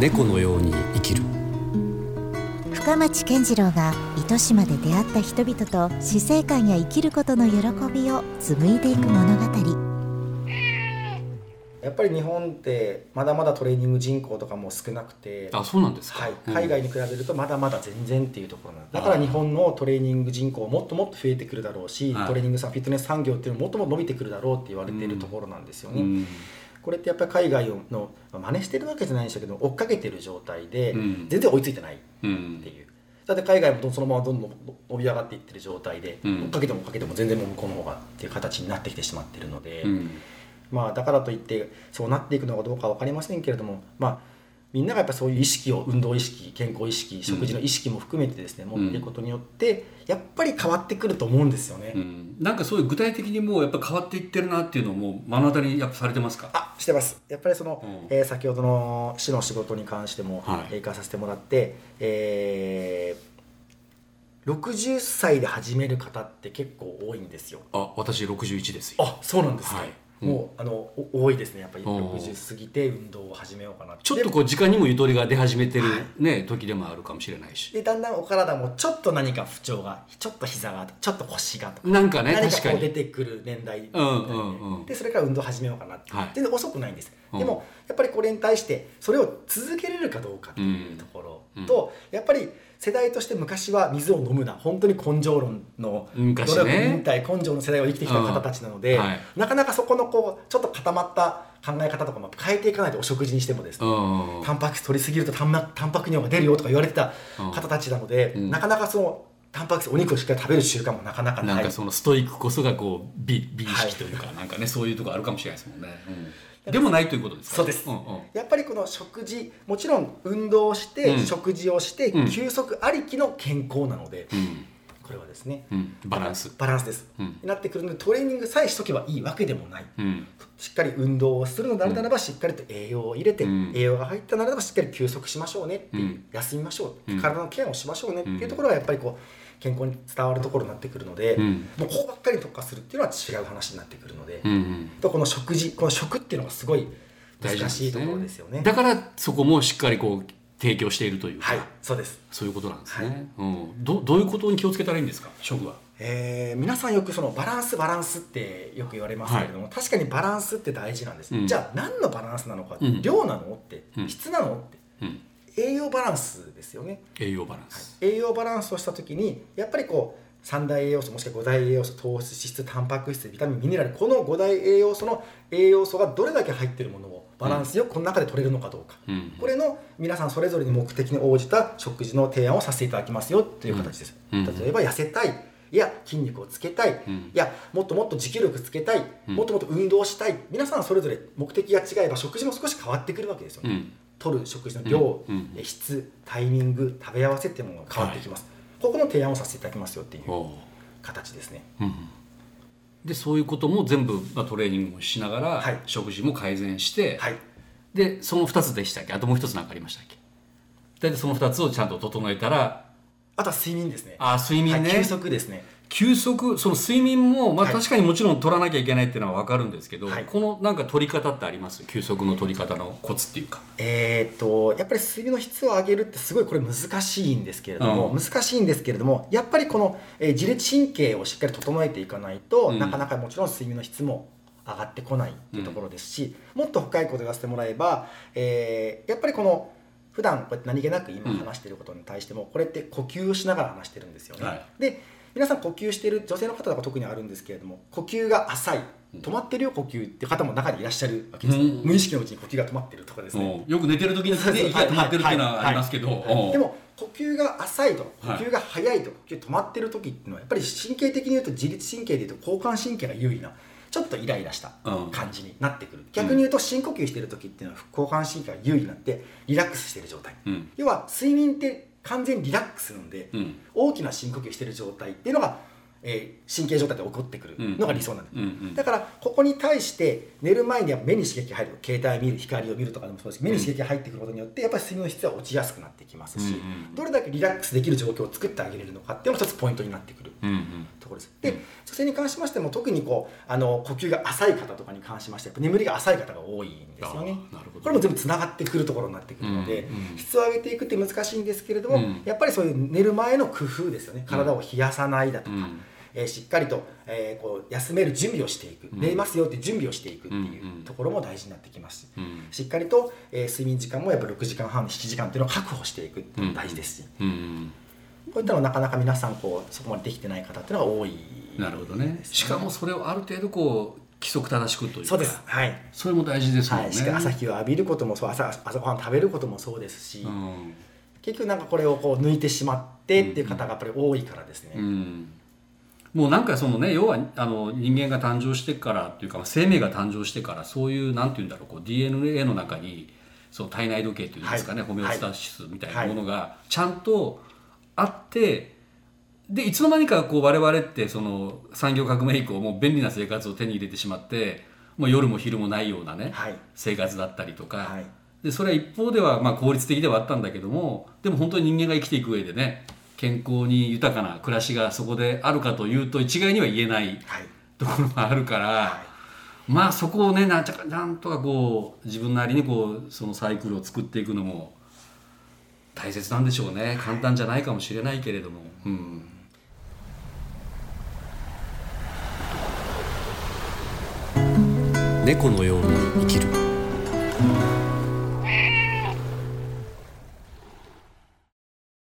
猫のように生きる。深町健次郎が糸島で出会った人々と死生観や生きることの喜びを紡いでいく物語。やっぱり日本ってまだまだトレーニング人口とかも少なくてあそうなんですか、はい、うん。海外に比べるとまだまだ全然っていうところなんだから日本のトレーニング人口もっともっと増えてくるだろうし、はい。トレーニングさフィットネス産業っていうのももっともっと伸びてくるだろうって言われているところなんですよね、うん。これってやっぱり海外のまあ真似してるわけじゃないんですけど追っかけてる状態でうん。全然追いついてないっうんていう、だって海外もそのままどんどん伸び上がっていってる状態で、うん。追っかけても追っかけても全然もう向こうの方がっていう形になってきてしまってるので、うんまあ、だからといってそうなっていくのかどうかは分かりませんけれども、まあ、みんながやっぱそういう意識を運動意識健康意識食事の意識も含めてですね、ん。持っていくことによってやっぱり変わってくると思うんですよね。うん。なんかそういう具体的にもうやっぱ変わっていってるなっていうのをもう目の当たりにやっぱされてますか？あしてます。やっぱりその、うん。えー先ほどの市の仕事に関しても、はい。かさせてもらって、えー60歳で始める方って結構多いんですよ。あ私61ですよ。あそうなんですね、はいもうあのお多いですねやっぱり。うん。60過ぎて運動を始めようかなちょっとこう時間にもゆとりが出始めてるはい。ね、時でもあるかもしれないし。でだんだんお体もちょっと何か不調がちょっと膝がちょっと腰がとかなんかね何かこう出てくる年代うんうんうん。でそれから運動始めようかなって、はい。全然遅くないんです、うん。でもやっぱりこれに対してそれを続けれるかどうかっていうところと、やっぱり世代として昔は水を飲むな。本当に根性論の昔ね。努力忍耐根性の世代を生きてきた方たちなので、うんはい。なかなかそこのこうちょっと固まった考え方とかも変えていかないとお食事にしてもですね、うんタンパク質取りすぎるとタンパタンパク尿が出るよとか言われてた方たちなので、うん。なかなかそのタンパク質お肉をしっかり食べる習慣もなかなかない。なんかそのストイックこそがこう美美意識というか、なんかねそういうとこあるかもしれないですもんね、うん。でもないということですか？そうです。んうん。やっぱりこの食事もちろん運動をして、うん。食事をして、うん。休息ありきの健康なので、うんこれはですね、うんバランス。バランスです、うん。になってくるのでトレーニングさえしとけばいいわけでもない、うん。しっかり運動をするのであるならば、しっかりと栄養を入れて、うん。栄養が入ったならばしっかり休息しましょうねっていう、うん。休みましょう、うん。体のケアをしましょうねっていうところがやっぱりこう健康に伝わるところになってくるので、うん。もうここばっかりに特化するっていうのは違う話になってくるので、とこの食事この食っていうのがすごい難しいところですよね。だからそこもしっかりこう提供しているというか、はいそうです。そういうことなんですね、はい。うん、どどういうことに気をつけたらいいんですか？食はえー皆さんよくそのバランスバランスってよく言われますけれども、確かにバランスって大事なんです、うん。じゃあ何のバランスなのか、うん。量なのって、うん。質なのってうん。栄養バランスですよね、栄養バランス、栄養バランスをした時にやっぱりこう三大栄養素もしくは五大栄養素糖質脂質タンパク質ビタミンミネラルこの五大栄養素の栄養素がどれだけ入っているものをバランスよくこの中で取れるのかどうか、うん。これの皆さんそれぞれに目的に応じた食事の提案をさせていただきますよという形です、うん。例えば痩せたいいや筋肉をつけたい、うん。いやもっともっと持久力つけたい、うん。もっともっと運動したい皆さんそれぞれ目的が違えば食事も少し変わってくるわけですよね、うん。取る食事の量、質タイミング食べ合わせっていうものが変わってきます、ここの提案をさせていただきますよっていう形ですね。うんでそういうことも全部、まあ、トレーニングもしながら、はい。食事も改善して、はい。でその2つでしたっけ？あともう1つ何かありましたっけ？大体その2つをちゃんと整えたらあとは睡眠ですね。あ睡眠ね、はい休息ですね休息その睡眠も、まあ、はい。確かにもちろん取らなきゃいけないっていうのは分かるんですけど、はい。このなんか取り方ってあります？休息の取り方のコツっていうか。えーっとやっぱり睡眠の質を上げるってすごいこれ難しいんですけれども、うん。難しいんですけれどもやっぱりこの、えー自律神経をしっかり整えていかないと、うんなかなかもちろん睡眠の質も上がってこないっていうところですし、もっと深いことを言わせてもらえば、えーやっぱりこの普段こうやって何気なく今話していることに対しても、これって呼吸をしながら話してるんですよね。はい。で皆さん呼吸している女性の方とか特にあるんですけれども呼吸が浅い止まってるよ呼吸っていう方も中にいらっしゃるわけです、うん。無意識のうちに呼吸が止まってるとかですね、うん。よく寝てる時に息が止まってるっていうのはありますけど、うん。でも呼吸が浅いと呼はい。吸が速いと呼吸止まってる時っていうのはやっぱり神経的に言うと自律神経で言うと交感神経が優位なちょっとイライラしたうん。感じになってくる、逆に言うと深呼吸してる時っていうのは交感神経が優位になってリラックスしてる状態、うん。要は睡眠って完全にリラックスなんで、うん。大きな深呼吸してる状態っていうのが、えー神経状態で起こってくるのが理想なんです、うん。うん。だからここに対して寝る前には目に刺激が入る携帯見る光を見るとかでもそうです。目に刺激が入ってくることによってやっぱり睡眠の質は落ちやすくなってきますし、うんうん。どれだけリラックスできる状況を作ってあげれるのかっていうのが一つポイントになってくる。うんうんとところです。で女性に関しましても特にこうあの呼吸が浅い方とかに関しましてやっぱ眠りが浅い方が多いんですよね。あなるほど。これも全部つながってくるところになってくるので、うんうん。質を上げていくって難しいんですけれども、うん。やっぱりそういう寝る前の工夫ですよね体を冷やさないだとか、うん。えーしっかりと、えーこう休める準備をしていく、うん。寝ますよって準備をしていくっていうところも大事になってきますし、うん。しっかりと、えー睡眠時間もやっぱ6時間半7時間っていうのを確保していくっていうのも大事ですし、うんこういったのはなかなか皆さんこうそこまでできてない方っていうのが多いなるほどね。しかもそれをある程度こう規則正しくというかそうです。はい、それも大事ですもんね、はい、朝日を浴びることもそう朝朝ごはん食べることもそうですし、うん。結局なんかこれをこう抜いてしまってっていう方がやっぱり多いからですね、うん。もうなんかそのね要はあの人間が誕生してからっていうかまあ生命が誕生してからそういうなんていうんだろうこう DNA の中にその体内時計っていうんですかね、はい。ホメオスタシスみたいなものがちゃんとあって、でいつの間にかこう我々ってその産業革命以降もう便利な生活を手に入れてしまってもう夜も昼もないようなね、はい。生活だったりとか、はい。でそれは一方ではまあ効率的ではあったんだけどもでも本当に人間が生きていく上でね健康に豊かな暮らしがそこであるかというと一概には言えないはい。ところがあるから、まあそこをねなんちゃかなんとかこう自分なりにこうそのサイクルを作っていくのも大切なんでしょうね。簡単じゃないかもしれないけれども。うん。猫のように生きる